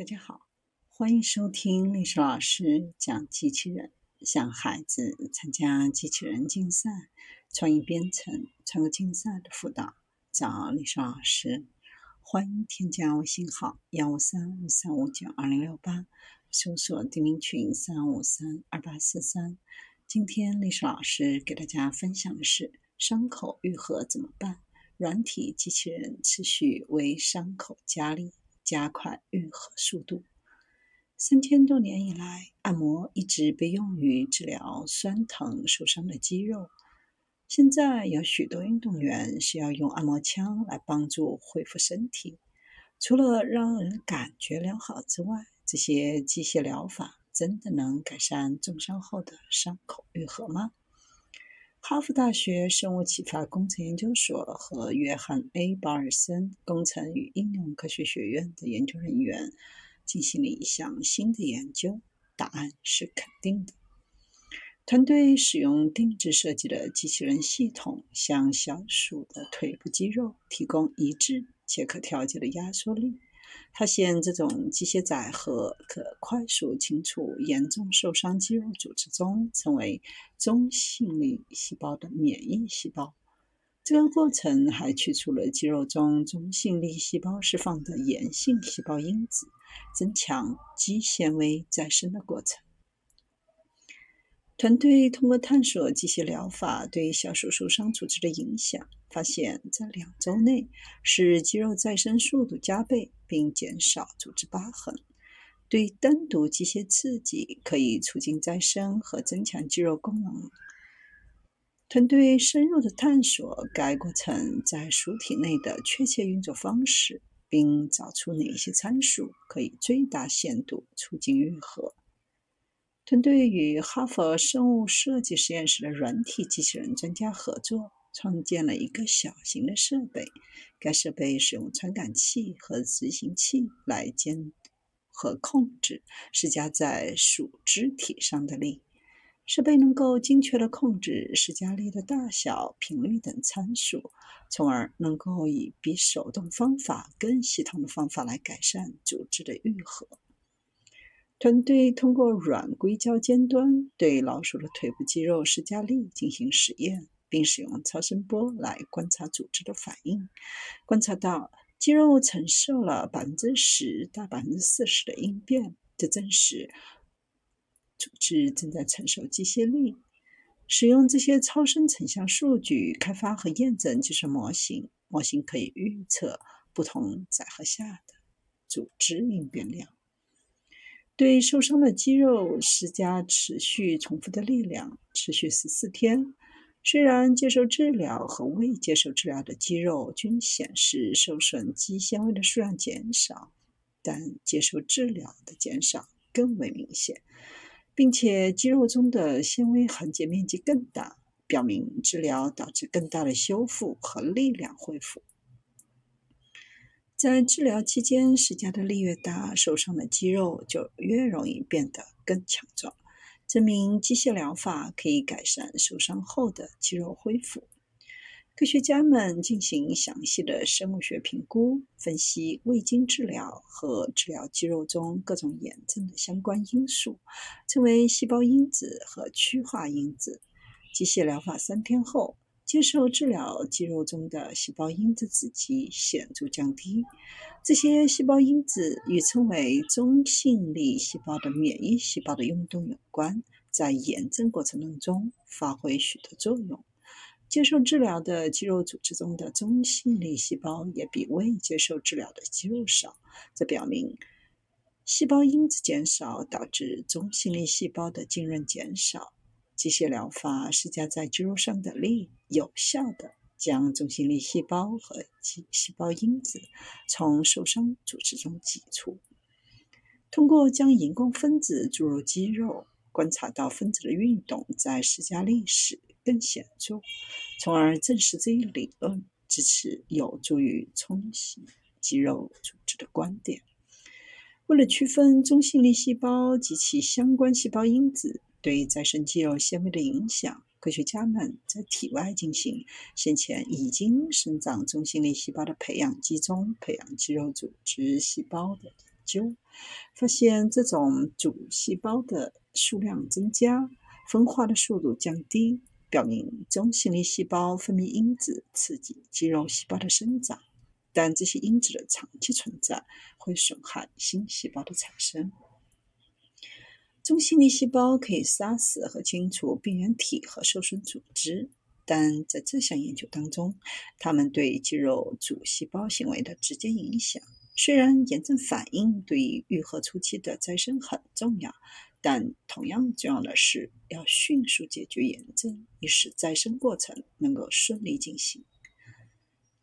大家好，欢迎收听历史老师讲机器人，向孩子参加机器人竞赛、创意编程、创客竞赛的辅导，找历史老师。欢迎添加微信号幺五三五三五九二零六八，搜索钉钉群三五三二八四三。今天历史老师给大家分享的是伤口愈合怎么办？软体机器人持续为伤口加力。加快愈合速度。三千多年以来，按摩一直被用于治疗酸疼受伤的肌肉。现在有许多运动员需要用按摩枪来帮助恢复身体。除了让人感觉良好之外，这些机械疗法真的能改善重伤后的伤口愈合吗？哈佛大学生物启发工程研究所和约翰 ·A· 保尔森工程与应用科学学院的研究人员进行了一项新的研究，答案是肯定的。团队使用定制设计的机器人系统，向小鼠的腿部肌肉提供一致且可调节的压缩力。发现这种机械载荷可快速清除严重受伤肌肉组织中成为中性粒细胞的免疫细胞。这个过程还去除了肌肉中中性粒细胞释放的炎性细胞因子，增强肌纤维再生的过程。团队通过探索机械疗法对小鼠受伤组织的影响，发现，在两周内使肌肉再生速度加倍，并减少组织疤痕。对单独机械刺激可以促进再生和增强肌肉功能。团队深入的探索该过程在鼠体内的确切运作方式，并找出哪些参数可以最大限度促进愈合。团队与哈佛生物设计实验室的软体机器人专家合作，创建了一个小型的设备。该设备使用传感器和执行器来监和控制施加在鼠肢体上的力。设备能够精确地控制施加力的大小、频率等参数，从而能够以比手动方法更系统的方法来改善组织的愈合。团队通过软硅胶尖端对老鼠的腿部肌肉施加力进行实验，并使用超声波来观察组织的反应。观察到肌肉承受了百分之十到百分之四十的应变，这证实组织正在承受机械力。使用这些超声成像数据开发和验证计算模型，模型可以预测不同载荷下的组织应变量。对受伤的肌肉施加持续重复的力量，持续十四天。虽然接受治疗和未接受治疗的肌肉均显示受损肌纤维的数量减少，但接受治疗的减少更为明显，并且肌肉中的纤维横截面积更大，表明治疗导致更大的修复和力量恢复。在治疗期间施加的力越大，受伤的肌肉就越容易变得更强壮，证明机械疗法可以改善受伤后的肌肉恢复。科学家们进行详细的生物学评估，分析未经治疗和治疗肌肉中各种炎症的相关因素，称为细胞因子和趋化因子。机械疗法三天后。接受治疗，肌肉中的细胞因子子集显著降低。这些细胞因子与称为中性粒细胞的免疫细胞的运动有关，在炎症过程当中发挥许多作用。接受治疗的肌肉组织中的中性粒细胞也比未接受治疗的肌肉少，这表明细胞因子减少导致中性粒细胞的浸润减少。机械疗法施加在肌肉上的力，有效的将中性粒细胞和肌细胞因子从受伤组织中挤出。通过将荧光分子注入肌肉，观察到分子的运动在施加力时更显著，从而证实这一理论支持有助于冲洗肌肉组织的观点。为了区分中性粒细胞及其相关细胞因子。对再生肌肉纤维的影响，科学家们在体外进行先前已经生长中性粒细胞的培养基中培养肌肉组织细胞的研究，发现这种主细胞的数量增加，分化的速度降低，表明中性粒细胞分泌因子刺激肌肉细胞的生长，但这些因子的长期存在会损害新细胞的产生。中性粒细胞可以杀死和清除病原体和受损组织。但在这项研究当中，它们对肌肉主细胞行为的直接影响，虽然炎症反应对于愈合初期的再生很重要，但同样重要的是要迅速解决炎症，以使再生过程能够顺利进行。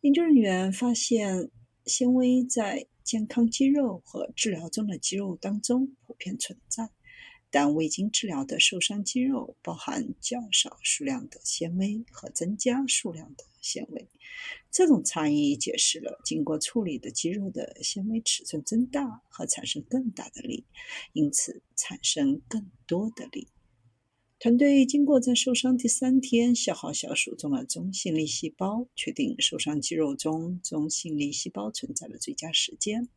研究人员发现，纤维在健康肌肉和治疗中的肌肉当中普遍存在。但未经治疗的受伤肌肉包含较少数量的纤维和增加数量的纤维。这种差异解释了经过处理的肌肉的纤维尺寸增大和产生更大的力，因此产生更多的力。团队经过在受伤第三天消耗小鼠中的中性粒细胞，确定受伤肌肉中中性粒细胞存在的最佳时间。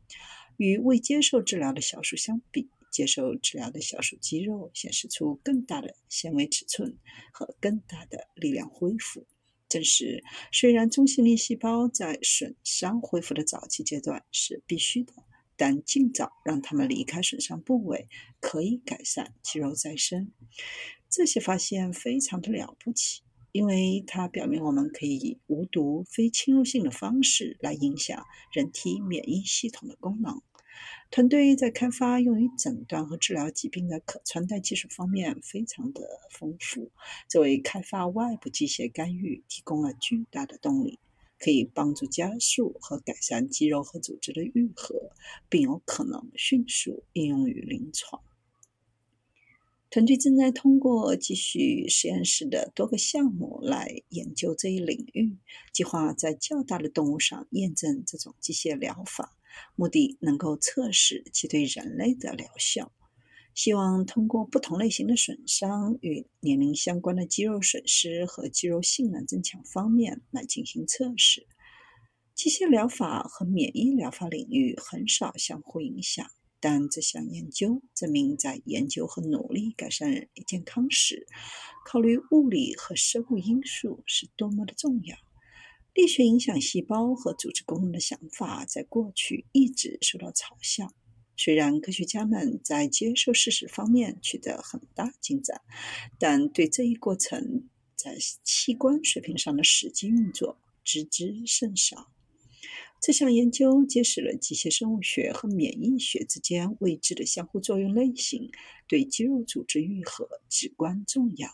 与未接受治疗的小鼠相比。接受治疗的小鼠肌肉显示出更大的纤维尺寸和更大的力量恢复，证实虽然中性粒细胞在损伤恢复的早期阶段是必须的，但尽早让它们离开损伤部位可以改善肌肉再生。这些发现非常的了不起，因为它表明我们可以以无毒、非侵入性的方式来影响人体免疫系统的功能。团队在开发用于诊断和治疗疾病的可穿戴技术方面非常的丰富，这为开发外部机械干预提供了巨大的动力，可以帮助加速和改善肌肉和组织的愈合，并有可能迅速应用于临床。团队正在通过继续实验室的多个项目来研究这一领域，计划在较大的动物上验证这种机械疗法。目的能够测试其对人类的疗效，希望通过不同类型的损伤与年龄相关的肌肉损失和肌肉性能增强方面来进行测试。机械疗法和免疫疗法领域很少相互影响，但这项研究证明，在研究和努力改善健康时，考虑物理和生物因素是多么的重要。力学影响细胞和组织功能的想法在过去一直受到嘲笑。虽然科学家们在接受事实方面取得很大进展，但对这一过程在器官水平上的实际运作知之甚少。这项研究揭示了机械生物学和免疫学之间未知的相互作用类型，对肌肉组织愈合至关重要。